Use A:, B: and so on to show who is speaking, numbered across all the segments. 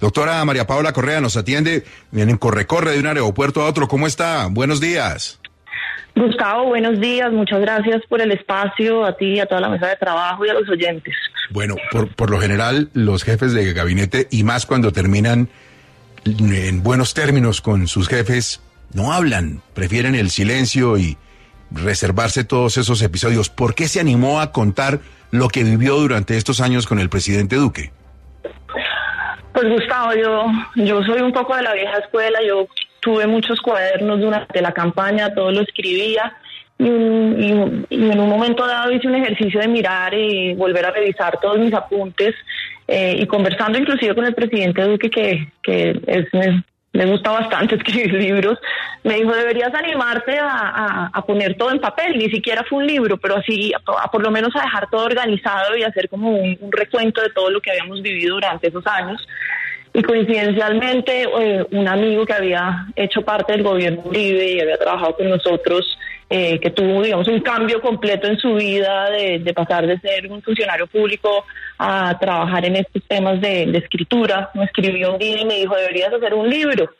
A: Doctora María Paula Correa nos atiende en corre-corre de un aeropuerto a otro. ¿Cómo está? Buenos días.
B: Gustavo, buenos días. Muchas gracias por el espacio, a ti, a toda la mesa de trabajo y a los oyentes.
A: Bueno, por, por lo general, los jefes de gabinete, y más cuando terminan en buenos términos con sus jefes, no hablan, prefieren el silencio y reservarse todos esos episodios. ¿Por qué se animó a contar lo que vivió durante estos años con el presidente Duque?
B: Pues Gustavo, yo, yo soy un poco de la vieja escuela, yo tuve muchos cuadernos durante la campaña, todo lo escribía. Y, en un momento dado hice un ejercicio de mirar y volver a revisar todos mis apuntes eh, y conversando inclusive con el presidente Duque, que, que es, me gusta bastante escribir libros, me dijo, deberías animarte a, poner todo en papel, ni siquiera fue un libro, pero así, a, por lo menos a dejar todo organizado y hacer como un, recuento de todo lo que habíamos vivido durante esos años. Y coincidencialmente, eh, un amigo que había hecho parte del gobierno Uribe y había trabajado con nosotros, eh, que tuvo, digamos, un cambio completo en su vida de, pasar de ser un funcionario público a trabajar en estos temas de, escritura, me escribió un día y me dijo, deberías hacer un libro.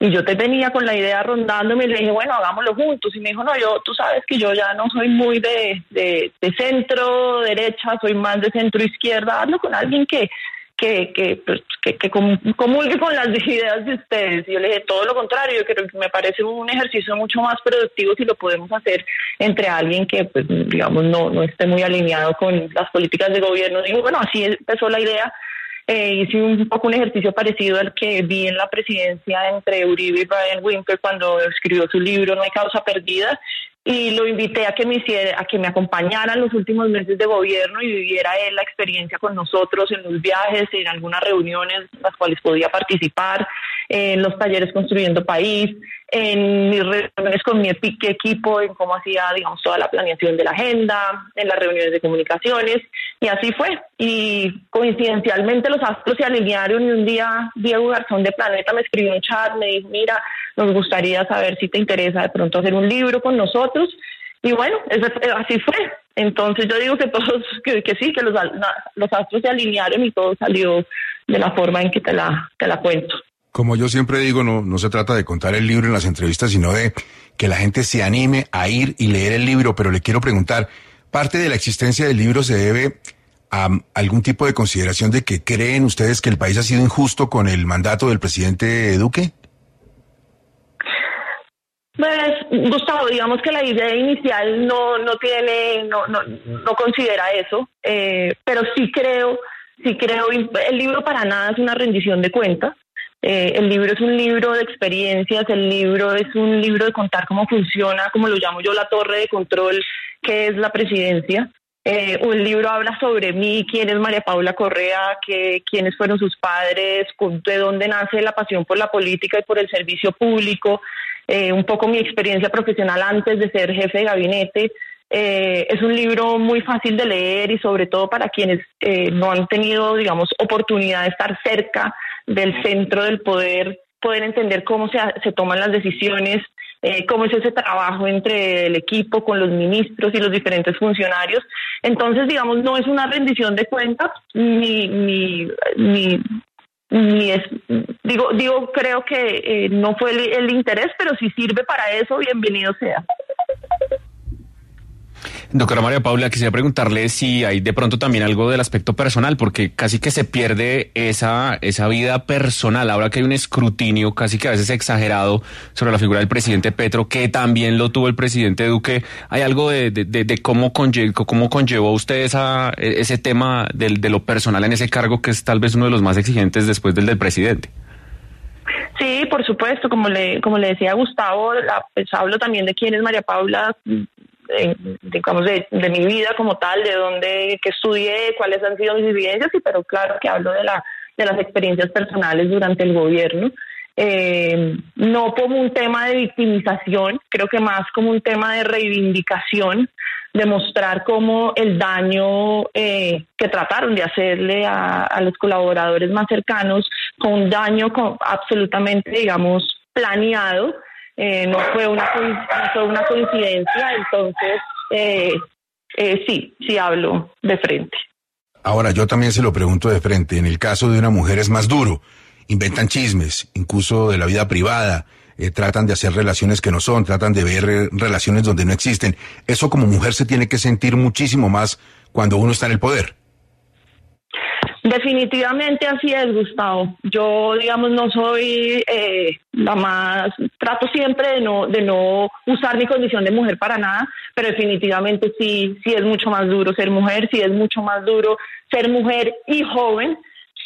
B: Y yo te venía con la idea rondándome y le dije, bueno, hagámoslo juntos. Y me dijo, no, yo, tú sabes que yo ya no soy muy de, de, centro derecha, soy más de centro izquierda. Hazlo con alguien que, que, que, pues, que, que comulgue con las ideas de ustedes. Y yo le dije, todo lo contrario, yo que me parece un ejercicio mucho más productivo si lo podemos hacer entre alguien que, pues, digamos, no, no esté muy alineado con las políticas de gobierno. Digo, bueno, así empezó la idea eh, hice un poco un ejercicio parecido al que vi en la presidencia entre Uribe y Brian Wimper cuando escribió su libro No hay causa perdida y lo invité a que me hiciera, a que me acompañara en los últimos meses de gobierno y viviera él la experiencia con nosotros en los viajes, en algunas reuniones en las cuales podía participar, en los talleres construyendo país, en mis reuniones con mi equipo, en cómo hacía, digamos, toda la planeación de la agenda, en las reuniones de comunicaciones, y así fue. Y coincidencialmente los astros se alinearon y un día Diego Garzón de Planeta me escribió un chat, me dijo, mira, nos gustaría saber si te interesa de pronto hacer un libro con nosotros. Y bueno, así fue. Entonces yo digo que todos, que, sí, que los, los astros se alinearon y todo salió de la forma en que te la, te la cuento
A: como yo siempre digo, no, no se trata de contar el libro en las entrevistas, sino de que la gente se anime a ir y leer el libro. Pero le quiero preguntar, ¿parte de la existencia del libro se debe a algún tipo de consideración de que creen ustedes que el país ha sido injusto con el mandato del presidente Duque?
B: Pues, Gustavo, digamos que la idea inicial no, no tiene, no, no, no considera eso, eh, pero sí creo, sí creo, el libro para nada es una rendición de cuentas. Eh, el libro es un libro de experiencias, el libro es un libro de contar cómo funciona, como lo llamo yo, la torre de control que es la presidencia. Eh, el libro habla sobre mí, quién es María Paula Correa, que, quiénes fueron sus padres, de dónde nace la pasión por la política y por el servicio público, eh, un poco mi experiencia profesional antes de ser jefe de gabinete. Eh, es un libro muy fácil de leer y sobre todo para quienes no han tenido, digamos, oportunidad de estar cerca del centro del poder, poder entender cómo se, se toman las decisiones, eh, cómo es ese trabajo entre el equipo con los ministros y los diferentes funcionarios. Entonces, digamos, no es una rendición de cuentas ni, ni, ni, ni es, digo, digo, creo que eh, no fue el, el interés, pero si sirve para eso, bienvenido sea.
C: Doctora María Paula, quisiera preguntarle si hay de pronto también algo del aspecto personal, porque casi que se pierde esa, esa vida personal. Ahora que hay un escrutinio casi que a veces exagerado sobre la figura del presidente Petro, que también lo tuvo el presidente Duque, ¿hay algo de, de, cómo, cómo conllevó usted esa, ese tema de lo personal en ese cargo, que es tal vez uno de los más exigentes después del del presidente?
B: Sí, por supuesto, como le, como le decía Gustavo, pues hablo también de quién es María Paula, digamos, de, de, mi vida como tal, de dónde, que estudié, cuáles han sido mis vivencias, y pero claro que hablo de la de las experiencias personales durante el gobierno. Eh, no como un tema de victimización, creo que más como un tema de reivindicación, demostrar cómo el daño eh, que trataron de hacerle a, los colaboradores más cercanos fue un daño absolutamente, digamos, planeado, eh, no, fue una, fue una coincidencia, entonces sí, sí hablo de frente.
A: Ahora, yo también se lo pregunto de frente, en el caso de una mujer es más duro inventan chismes, incluso de la vida privada, eh, tratan de hacer relaciones que no son, tratan de ver eh, relaciones donde no existen. Eso como mujer se tiene que sentir muchísimo más cuando uno está en el poder.
B: Definitivamente así es, Gustavo. Yo, digamos, no soy eh, la más, trato siempre de no, de no usar mi condición de mujer para nada, pero definitivamente sí, sí es mucho más duro ser mujer, sí es mucho más duro ser mujer y joven,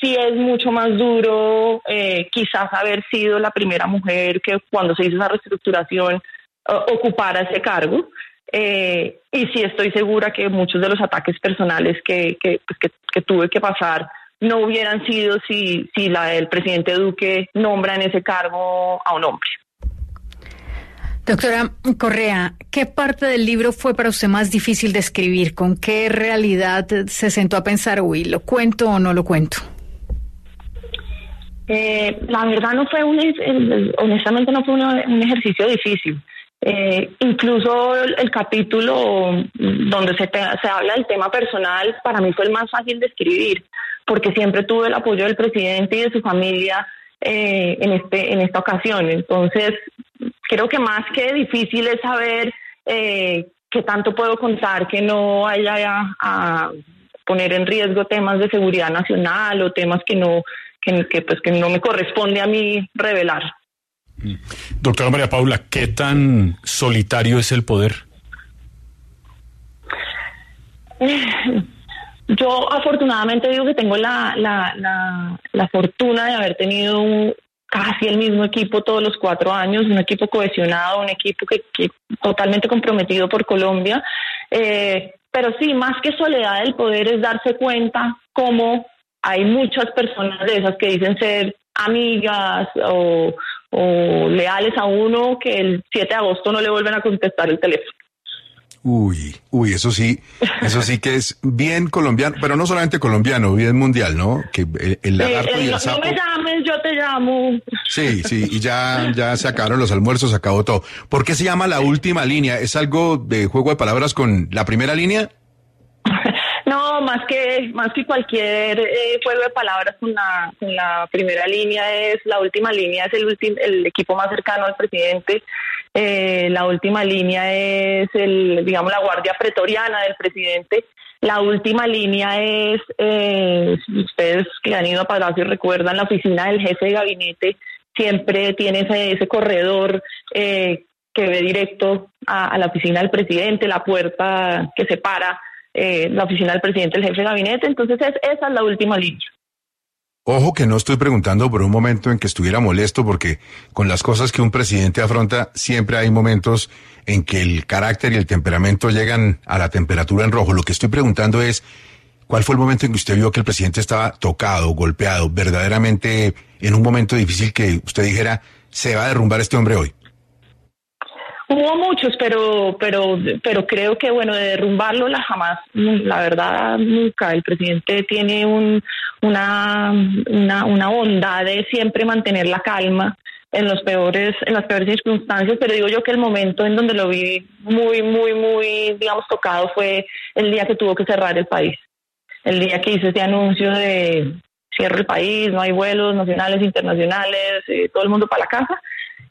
B: sí es mucho más duro eh, quizás haber sido la primera mujer que cuando se hizo esa reestructuración ocupara ese cargo. Eh, y sí estoy segura que muchos de los ataques personales que, que, pues, que, tuve que pasar no hubieran sido si, si la el presidente Duque nombra en ese cargo a un hombre.
D: Doctora Correa, ¿qué parte del libro fue para usted más difícil de escribir? ¿Con qué realidad se sentó a pensar, uy, ¿lo cuento o no lo cuento?
B: Eh, la verdad no fue un, honestamente no fue un ejercicio difícil. Eh, incluso el, capítulo donde se, se habla del tema personal, para mí fue el más fácil de escribir, porque siempre tuve el apoyo del presidente y de su familia eh, en, este, en esta ocasión. Entonces, creo que más que difícil es saber eh, qué tanto puedo contar, que no haya a poner en riesgo temas de seguridad nacional o temas que no que, pues, que no me corresponde a mí revelar.
E: Mm. Doctora María Paula, ¿qué tan solitario es el poder?
B: Yo afortunadamente digo que tengo la, la, la, fortuna de haber tenido casi el mismo equipo todos los cuatro años, un equipo cohesionado, un equipo que, que totalmente comprometido por Colombia. Eh, pero sí, más que soledad del poder es darse cuenta cómo hay muchas personas de esas que dicen ser amigas o, leales a uno que el 7 de agosto no le vuelven a contestar el teléfono.
A: Uy, uy, eso sí, eso sí que es bien colombiano, pero no solamente colombiano, bien mundial, ¿no? Que el, lagarto y el sapo.
B: No me llames, yo te llamo.
A: Sí, sí, y ya, ya se acabaron los almuerzos, se acabó todo. ¿Por qué se llama la última línea? ¿Es algo de juego de palabras con la primera línea?
B: Más que más que cualquier eh, juego de palabras con la, con la primera línea es la última línea es el el equipo más cercano al presidente. Eh, la última línea es el digamos la guardia pretoriana del presidente. La última línea es eh, ustedes que han ido a Palacio recuerdan la oficina del jefe de gabinete siempre tiene ese, ese corredor eh, que ve directo a la oficina del presidente, la puerta que separa eh, la oficina del presidente, el jefe de gabinete. Entonces, es, esa es la última línea.
A: Ojo que no estoy preguntando por un momento en que estuviera molesto, porque con las cosas que un presidente afronta, siempre hay momentos en que el carácter y el temperamento llegan a la temperatura en rojo. Lo que estoy preguntando es, ¿cuál fue el momento en que usted vio que el presidente estaba tocado, golpeado, verdaderamente en un momento difícil que usted dijera, se va a derrumbar este hombre hoy?
B: Hubo muchos, pero, pero, pero creo que bueno, de derrumbarlo la jamás, la verdad nunca. El presidente tiene un, una, una, una bondad de siempre mantener la calma en los peores, en las peores circunstancias, pero digo yo que el momento en donde lo vi muy, muy, muy, digamos, tocado fue el día que tuvo que cerrar el país. El día que hizo ese anuncio de cierre el país, no hay vuelos nacionales, internacionales, eh, todo el mundo para la casa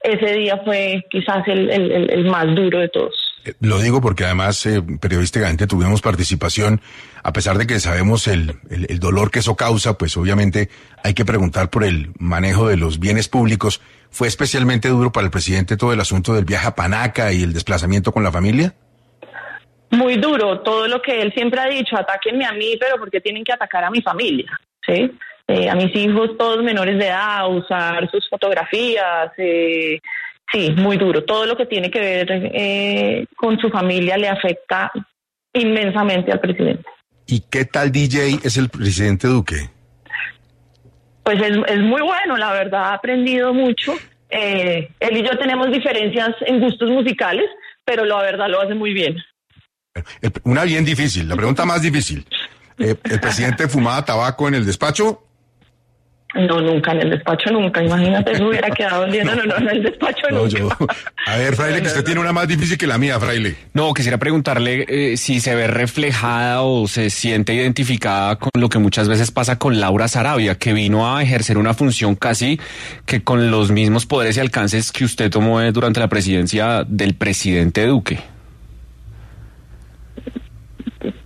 B: ese día fue quizás el, más duro de todos.
A: Eh, lo digo porque además eh, periodísticamente tuvimos participación, a pesar de que sabemos el, el, dolor que eso causa, pues obviamente hay que preguntar por el manejo de los bienes públicos. ¿Fue especialmente duro para el presidente todo el asunto del viaje a Panaca y el desplazamiento con la familia?
B: Muy duro, todo lo que él siempre ha dicho, atáquenme a mí, pero porque tienen que atacar a mi familia, ¿sí? Eh, a mis hijos, todos menores de edad, usar sus fotografías. Eh, sí, muy duro. Todo lo que tiene que ver eh, con su familia le afecta inmensamente al presidente.
A: ¿Y qué tal DJ es el presidente Duque?
B: pues es, es muy bueno, la verdad, ha aprendido mucho. Eh, él y yo tenemos diferencias en gustos musicales, pero la verdad lo hace muy bien.
A: Una bien difícil, la pregunta más difícil. Eh, ¿El presidente fumaba tabaco en el despacho?
B: No, nunca, en el despacho nunca. Imagínate, eso hubiera quedado bien. No, no, no, en el despacho
A: No,
B: nunca.
A: yo. A ver, Fraile, que usted tiene una más difícil que la mía, Fraile.
C: No, quisiera preguntarle eh, si se ve reflejada o se siente identificada con lo que muchas veces pasa con Laura Sarabia, que vino a ejercer una función casi que con los mismos poderes y alcances que usted tomó eh, durante la presidencia del presidente Duque.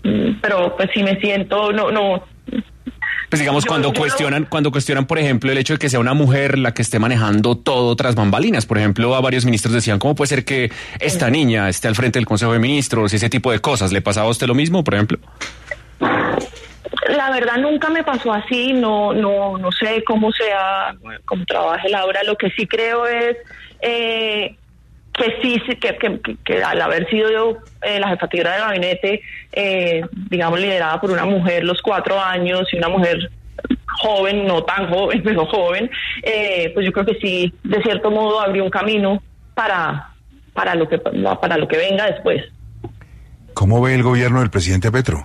B: Mm, Pero pues sí me siento, no, no.
C: Pues digamos, cuando cuestionan, cuando cuestionan, por ejemplo, el hecho de que sea una mujer la que esté manejando todo tras bambalinas. Por ejemplo, a varios ministros decían, ¿cómo puede ser que esta niña esté al frente del Consejo de Ministros y ese tipo de cosas? ¿Le pasaba a usted lo mismo, por ejemplo?
B: La verdad nunca me pasó así, no, no, no sé cómo sea, cómo trabaje Laura. Lo que sí creo es eh, que sí, que, que, al haber sido yo eh, la jefatura de gabinete, eh, digamos, liderada por una mujer los cuatro años y una mujer joven, no tan joven, pero joven, eh, pues yo creo que sí, de cierto modo abrió un camino para, para, lo, que, para lo que venga después.
A: ¿Cómo ve el gobierno del presidente Petro?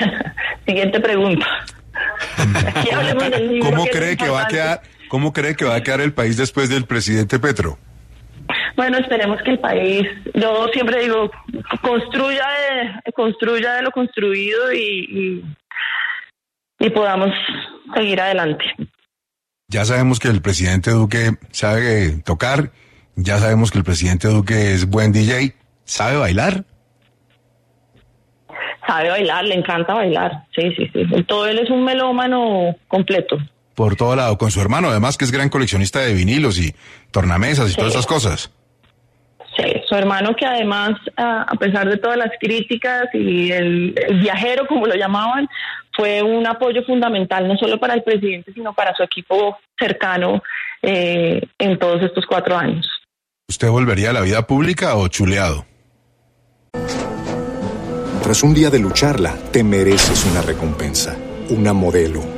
B: Siguiente pregunta.
A: ¿Cómo cree que va a quedar, cómo cree que va a quedar el país después del presidente Petro?
B: Bueno, esperemos que el país, yo siempre digo, construya de, construya de lo construido y, y, y podamos seguir adelante.
A: Ya sabemos que el presidente Duque sabe tocar, ya sabemos que el presidente Duque es buen DJ, ¿sabe bailar?
B: Sabe bailar, le encanta bailar. Sí, sí, sí. Todo él es un melómano completo.
A: Por todo lado, con su hermano, además que es gran coleccionista de vinilos y tornamesas y todas esas cosas.
B: Sí, su hermano que además, a a pesar de todas las críticas y el, el viajero, como lo llamaban, fue un apoyo fundamental no solo para el presidente, sino para su equipo cercano eh, en todos estos cuatro años.
A: ¿Usted volvería a la vida pública o chuleado?
F: Tras un día de lucharla, te mereces una recompensa, una modelo,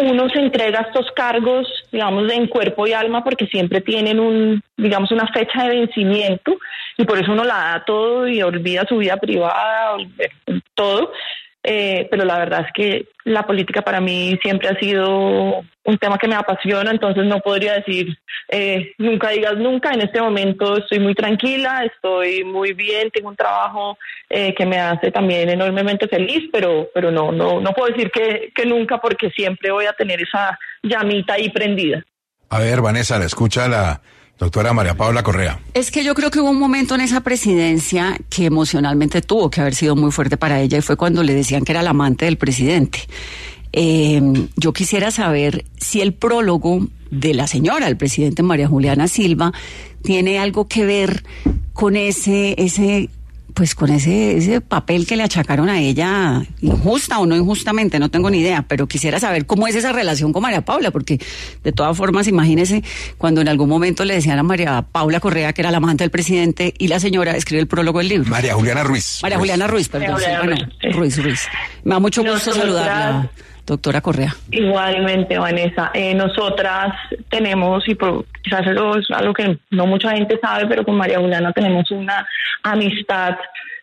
B: uno se entrega estos cargos, digamos, en cuerpo y alma porque siempre tienen un, digamos, una fecha de vencimiento y por eso uno la da todo y olvida su vida privada, todo. Eh, pero la verdad es que la política para mí siempre ha sido un tema que me apasiona, entonces no podría decir eh, nunca digas nunca. En este momento estoy muy tranquila, estoy muy bien, tengo un trabajo eh, que me hace también enormemente feliz, pero, pero no, no, no puedo decir que, que nunca porque siempre voy a tener esa llamita ahí prendida.
A: A ver, Vanessa, la escucha la doctora María Paula Correa.
G: Es que yo creo que hubo un momento en esa presidencia que emocionalmente tuvo que haber sido muy fuerte para ella y fue cuando le decían que era la amante del presidente. Eh, yo quisiera saber si el prólogo de la señora, el presidente María Juliana Silva, tiene algo que ver con ese, ese, pues con ese, ese papel que le achacaron a ella, injusta o no injustamente, no tengo ni idea, pero quisiera saber cómo es esa relación con María Paula, porque de todas formas, imagínese cuando en algún momento le decían a María Paula Correa que era la amante del presidente y la señora escribe el prólogo del libro.
A: María Juliana Ruiz.
G: María Juliana Ruiz, perdón,
B: María Juliana
G: bueno,
B: Ruiz, sí.
G: Ruiz, Ruiz. Me da mucho gusto
B: Nosotras-
G: saludarla, doctora Correa.
B: Igualmente, Vanessa. Eh, nosotras tenemos, y por- quizás eso es algo que no mucha gente sabe, pero con María Juliana tenemos una amistad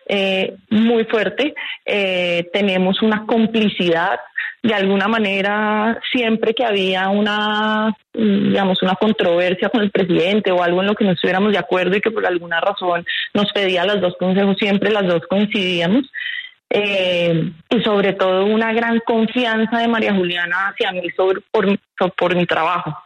B: eh, muy fuerte, eh, tenemos una complicidad. De alguna manera, siempre que había una, digamos, una controversia con el presidente o algo en lo que no estuviéramos de acuerdo y que por alguna razón nos pedía los dos consejos, siempre las dos coincidíamos eh, y sobre todo una gran confianza de María Juliana hacia mí sobre, por, por mi trabajo.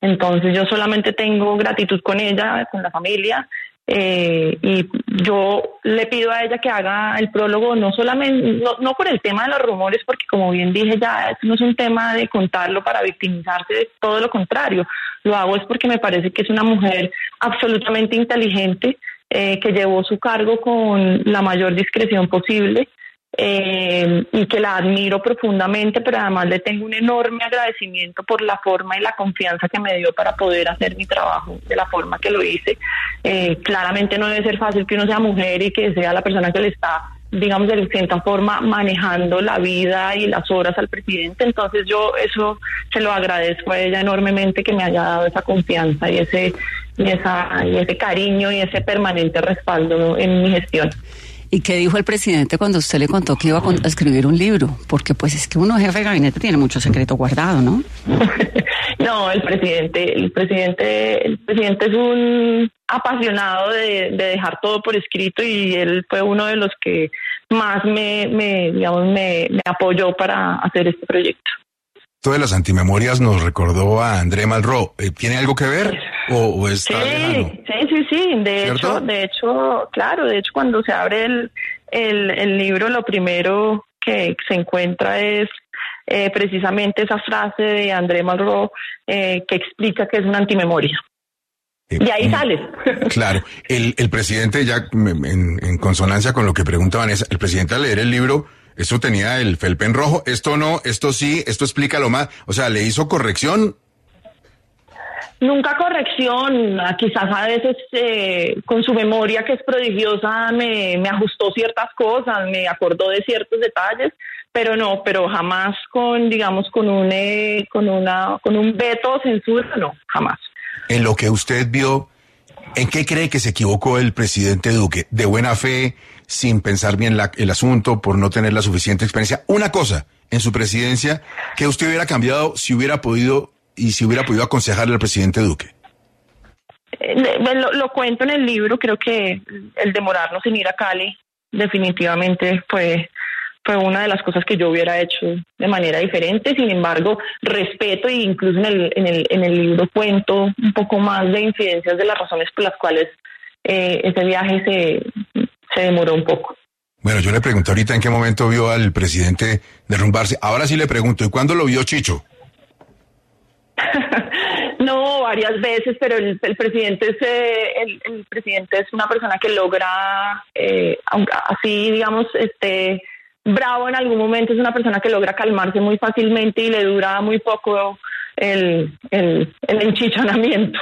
B: Entonces yo solamente tengo gratitud con ella, con la familia, Eh, y yo le pido a ella que haga el prólogo no solamente, no, por el tema de los rumores, porque como bien dije ya, no es un tema de contarlo para victimizarse, todo lo contrario, lo hago es porque me parece que es una mujer absolutamente inteligente, eh, que llevó su cargo con la mayor discreción posible eh, y que la admiro profundamente, pero además le tengo un enorme agradecimiento por la forma y la confianza que me dio para poder hacer mi trabajo de la forma que lo hice. Eh, claramente no debe ser fácil que uno sea mujer y que sea la persona que le está digamos, de cierta forma manejando la vida y las horas al presidente. Entonces yo eso se lo agradezco a ella enormemente que me haya dado esa confianza y ese, y esa, y ese cariño y ese permanente respaldo en mi gestión.
G: ¿Y qué dijo el presidente cuando usted le contó que iba a escribir un libro? Porque pues es que uno jefe de gabinete tiene mucho secreto guardado, ¿no?
B: no, el presidente, el presidente, el presidente es un apasionado de, dejar todo por escrito y él fue uno de los que más me, me digamos, me, me apoyó para hacer este proyecto.
A: Esto de las antimemorias nos recordó a André Malraux. Eh, ¿Tiene algo que ver o, está
B: sí, Sí, sí, sí. De hecho, de hecho, claro, de hecho cuando se abre el, el, libro, lo primero que se encuentra es eh, precisamente esa frase de André Malraux eh, que explica que es una antimemoria. y ahí mm, sale.
A: Claro, el, el presidente, ya en, en consonancia con lo que pregunta Vanessa, el presidente al leer el libro eso tenía el felpen rojo, esto no, esto sí, esto explica lo más. O sea, ¿le hizo corrección?
B: Nunca corrección, quizás a veces eh, con su memoria que es prodigiosa me, me ajustó ciertas cosas, me acordó de ciertos detalles, pero no, pero jamás con, digamos, con un, eh, con una, con un veto censura, no, jamás.
A: En lo que usted vio, ¿en qué cree que se equivocó el presidente Duque? ¿De buena fe? sin pensar bien el asunto, por no tener la suficiente experiencia. Una cosa en su presidencia que usted hubiera cambiado si hubiera podido y si hubiera podido aconsejarle al presidente Duque.
B: Eh, lo, cuento en el libro, creo que el demorarnos en ir a Cali definitivamente fue fue una de las cosas que yo hubiera hecho de manera diferente. Sin embargo, respeto e incluso en el, en el, en el libro cuento un poco más de incidencias de las razones por las cuales eh, ese viaje se, se demoró un poco.
A: Bueno, yo le pregunté ahorita en qué momento vio al presidente derrumbarse. Ahora sí le pregunto, ¿y cuándo lo vio Chicho?
B: no, varias veces, pero el, presidente es eh, el, presidente es una persona que logra, eh, así digamos, este bravo en algún momento es una persona que logra calmarse muy fácilmente y le dura muy poco el, el, el enchichonamiento.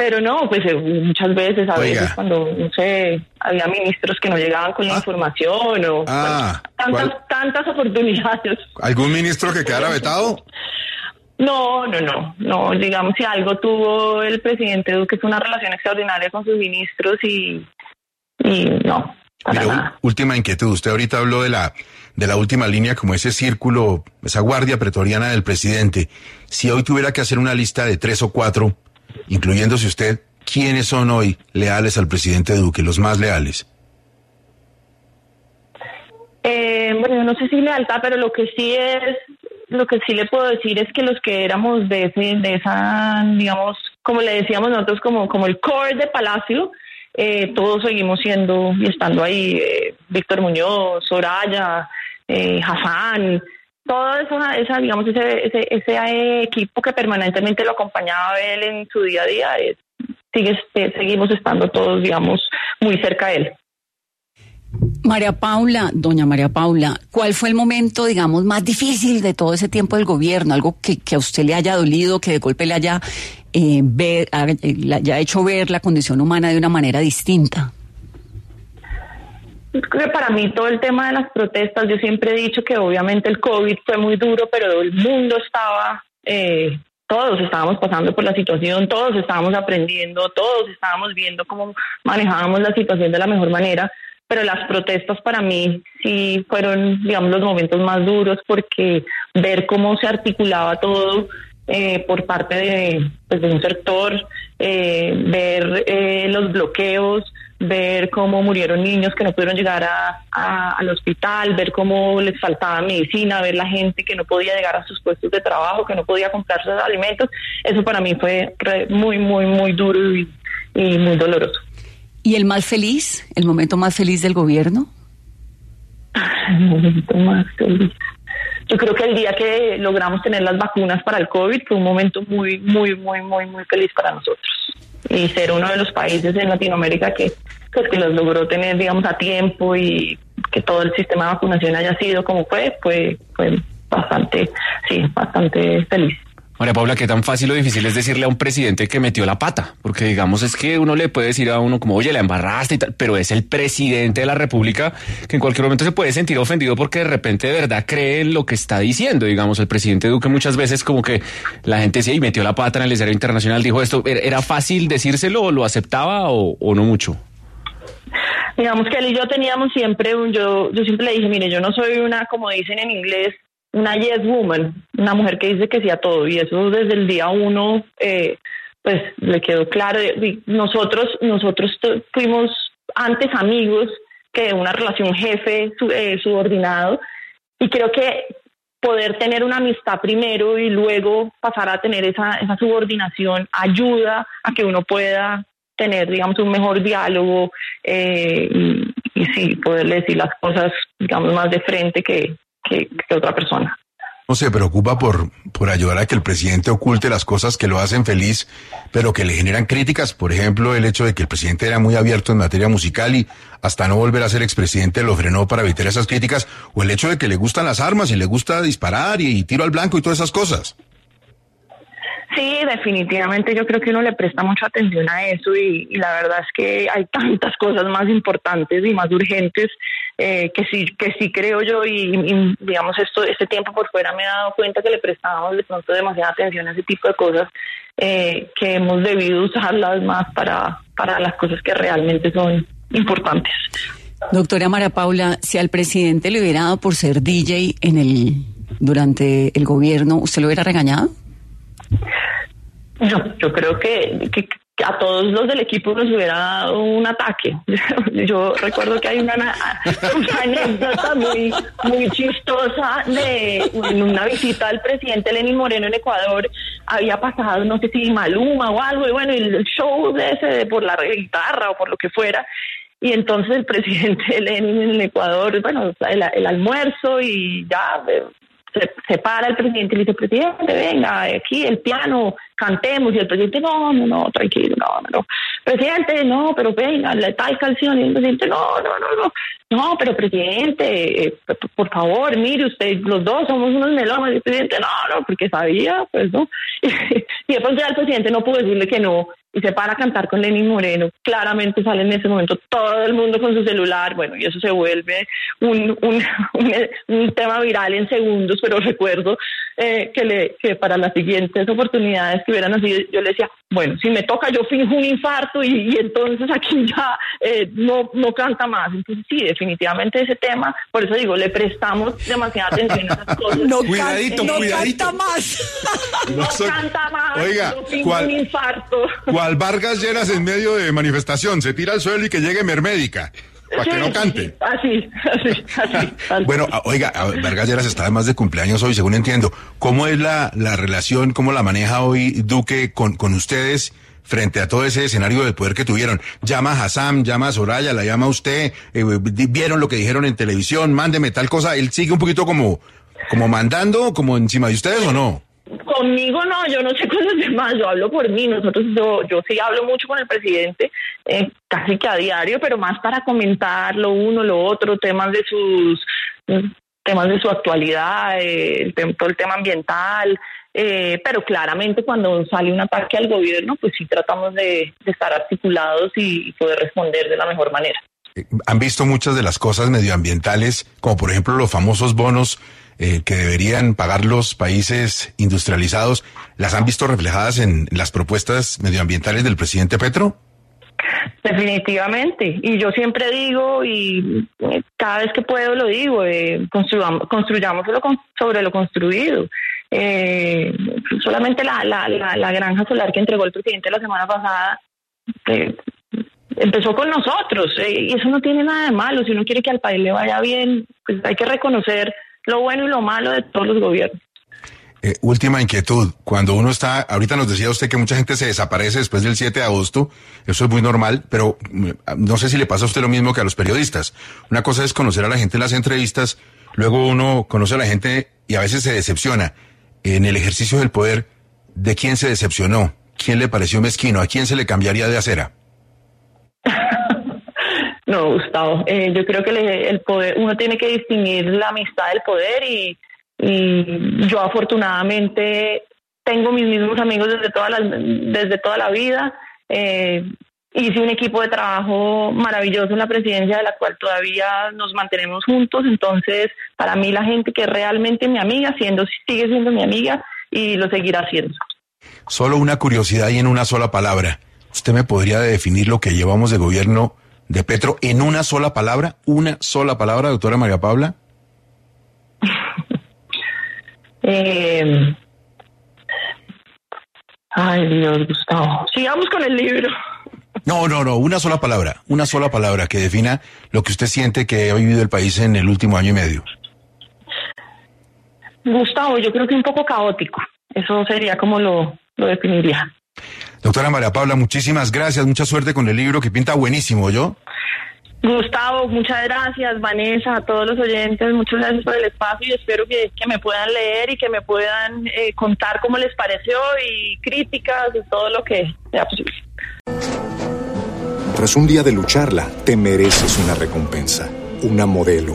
B: Pero no, pues eh, muchas veces, a veces cuando, no sé, había ministros que no llegaban con la ah. información o
A: ah,
B: tantas, tantas oportunidades.
A: ¿Algún ministro que quedara vetado?
B: No, no, no, no. Digamos, si algo tuvo el presidente Duque es una relación extraordinaria con sus ministros y, y no. Para
A: última inquietud. Usted ahorita habló de la de la última línea como ese círculo, esa guardia pretoriana del presidente. Si hoy tuviera que hacer una lista de tres o cuatro incluyéndose usted, ¿quiénes son hoy leales al presidente Duque, los más leales?
B: Eh, bueno, no sé si lealtad, pero lo que sí es, lo que sí le puedo decir es que los que éramos de ese, de esa, digamos, como le decíamos nosotros, como, como el core de Palacio, eh, todos seguimos siendo y estando ahí. Eh, Víctor Muñoz, Soraya, eh, Hassan, todo eso, esa, digamos, ese, ese, ese, equipo que permanentemente lo acompañaba él en su día a día, sigue, este, seguimos estando todos, digamos, muy cerca de él.
G: María Paula, doña María Paula, ¿cuál fue el momento, digamos, más difícil de todo ese tiempo del gobierno? Algo que, a usted le haya dolido, que de golpe le haya, eh, le haya hecho ver la condición humana de una manera distinta
B: para mí todo el tema de las protestas, yo siempre he dicho que obviamente el COVID fue muy duro, pero el mundo estaba, eh, todos estábamos pasando por la situación, todos estábamos aprendiendo, todos estábamos viendo cómo manejábamos la situación de la mejor manera, pero las protestas para mí sí fueron, digamos, los momentos más duros porque ver cómo se articulaba todo eh, por parte de, pues, de un sector, eh, ver los bloqueos, ver cómo murieron niños que no pudieron llegar a, al hospital, ver cómo les faltaba medicina, ver la gente que no podía llegar a sus puestos de trabajo, que no podía comprar sus alimentos. Eso para mí fue muy, muy, muy duro y muy doloroso.
G: ¿Y el más feliz, el momento más feliz del gobierno?
B: El momento más feliz. Yo creo que el día que logramos tener las vacunas para el COVID fue un momento muy, muy, muy, muy, muy feliz para nosotros. Y ser uno de los países en Latinoamérica que, pues, que los logró tener, digamos, a tiempo y que todo el sistema de vacunación haya sido como fue, fue, fue bastante, sí, bastante feliz.
C: María Paula, ¿qué tan fácil o difícil es decirle a un presidente que metió la pata? Porque digamos es que uno le puede decir a uno como, oye, la embarraste y tal, pero es el presidente de la República que en cualquier momento se puede sentir ofendido porque de repente de verdad cree en lo que está diciendo. Digamos, el presidente Duque muchas veces como que la gente y metió la pata en el escenario internacional, dijo esto, ¿era fácil decírselo, lo aceptaba o, o no mucho?
B: Digamos que él y yo teníamos siempre un, yo, yo siempre le dije, mire, yo no soy una, como dicen en inglés, una yes woman, una mujer que dice que sí a todo, y eso desde el día uno, eh, pues le quedó claro. Nosotros, nosotros fuimos antes amigos que una relación jefe eh, subordinado, y creo que poder tener una amistad primero y luego pasar a tener esa, esa subordinación ayuda a que uno pueda tener, digamos, un mejor diálogo eh, y, y sí, poderle decir las cosas, digamos, más de frente que, que, otra persona.
A: No se preocupa por, por ayudar a que el presidente oculte las cosas que lo hacen feliz, pero que le generan críticas. Por ejemplo, el hecho de que el presidente era muy abierto en materia musical y hasta no volver a ser expresidente lo frenó para evitar esas críticas. O el hecho de que le gustan las armas y le gusta disparar y, tiro al blanco y todas esas cosas.
B: Sí, definitivamente yo creo que uno le presta mucha atención a eso y, la verdad es que hay tantas cosas más importantes y más urgentes eh, que sí que sí creo yo y, digamos esto este tiempo por fuera me he dado cuenta que le prestábamos de pronto demasiada atención a ese tipo de cosas eh, que hemos debido usarlas más para para las cosas que realmente son importantes.
G: Doctora María Paula, si al presidente le hubiera dado por ser DJ en el durante el gobierno, ¿usted lo hubiera regañado?
B: Yo, yo creo que, que, a todos los del equipo nos hubiera dado un ataque. Yo recuerdo que hay una, anécdota muy, muy chistosa de una visita al presidente Lenín Moreno en Ecuador. Había pasado, no sé si Maluma o algo, y bueno, el show de ese de por la guitarra o por lo que fuera. Y entonces el presidente Lenin en Ecuador, bueno, el, el almuerzo y ya se, se, para el presidente y dice, presidente, venga, aquí el piano, cantemos. Y el presidente, no, no, no, tranquilo, no, no. Presidente, no, pero venga, la tal canción. Y el presidente, no, no, no, no. No, pero presidente, eh, por favor, mire usted, los dos somos unos melones. Y el presidente, no, no, porque sabía, pues no. Y, y después ya el presidente no pudo decirle que no y se para a cantar con Lenín Moreno. Claramente sale en ese momento todo el mundo con su celular, bueno, y eso se vuelve un, un, un, un tema viral en segundos, pero recuerdo eh, que, le, que para las siguientes oportunidades que hubieran así, yo le decía, bueno, si me toca yo finjo un infarto y, y entonces aquí ya eh, no, no canta más. Entonces sí, definitivamente ese tema, por eso digo, le prestamos demasiada atención a esas cosas.
A: No, cuidadito,
G: no
A: cuidadito.
G: canta más.
B: No, canta más,
A: Oiga,
B: yo finjo
A: ¿cuál-
B: un infarto.
A: Cual Vargas Lleras en medio de manifestación, se tira al suelo y que llegue Mermédica, para que no cante.
B: sí, Así, así, así. tal
A: Bueno, a- oiga, a- Vargas Lleras está además de cumpleaños hoy, según entiendo. ¿Cómo es la, la relación, cómo la maneja hoy Duque con, con ustedes frente a todo ese escenario de poder que tuvieron? Llama a Hassam, llama a Soraya, la llama a usted, eh, vieron lo que dijeron en televisión, mándeme tal cosa. ¿Él sigue un poquito como, como mandando, como encima de ustedes o no?
B: Conmigo no, yo no sé con los demás, yo hablo por mí, nosotros, yo, yo sí hablo mucho con el presidente, eh, casi que a diario, pero más para comentar lo uno, lo otro, temas de sus, mm, temas de su actualidad, eh, el, todo el tema ambiental, eh, pero claramente cuando sale un ataque al gobierno, pues sí tratamos de, de estar articulados y poder responder de la mejor manera.
A: Eh, Han visto muchas de las cosas medioambientales, como por ejemplo los famosos bonos eh, que deberían pagar los países industrializados, ¿las han visto reflejadas en las propuestas medioambientales del presidente Petro?
B: Definitivamente. Y yo siempre digo, y eh, cada vez que puedo lo digo, eh, construyamos, construyámoslo con- sobre lo construido. Eh, solamente la, la, la, la granja solar que entregó el presidente la semana pasada eh, empezó con nosotros. eh, y eso no tiene nada de malo. Si uno quiere que al país le vaya bien, pues hay que reconocer lo bueno y lo malo de todos los gobiernos.
A: Eh, última inquietud, cuando uno está, ahorita nos decía usted que mucha gente se desaparece después del 7 de agosto, eso es muy normal, pero mm, no sé si le pasa a usted lo mismo que a los periodistas. Una cosa es conocer a la gente en las entrevistas, luego uno conoce a la gente y a veces se decepciona. En el ejercicio del poder, ¿de quién se decepcionó? ¿Quién le pareció mezquino? ¿A quién se le cambiaría de acera?
B: No, Gustavo, eh, yo creo que el poder, uno tiene que distinguir la amistad del poder y, y yo afortunadamente tengo mis mismos amigos desde toda la, desde toda la vida. Eh, hice un equipo de trabajo maravilloso en la presidencia de la cual todavía nos mantenemos juntos. Entonces, para mí la gente que es realmente mi amiga, siendo, sigue siendo mi amiga y lo seguirá siendo.
A: Solo una curiosidad y en una sola palabra. ¿Usted me podría definir lo que llevamos de gobierno de Petro en una sola palabra? ¿Una sola palabra, doctora María Paula?
B: Eh, ay, Dios, Gustavo. Sigamos con el libro.
A: No, no, no, una sola palabra, una sola palabra que defina lo que usted siente que ha vivido el país en el último año y medio.
B: Gustavo, yo creo que un poco caótico. Eso sería como lo, lo definiría.
A: Doctora María Paula, muchísimas gracias, mucha suerte con el libro que pinta buenísimo, ¿yo?
B: Gustavo, muchas gracias, Vanessa, a todos los oyentes, muchas gracias por el espacio y espero que, que me puedan leer y que me puedan eh, contar cómo les pareció y críticas y todo lo que sea posible.
F: Tras un día de lucharla, te mereces una recompensa, una modelo,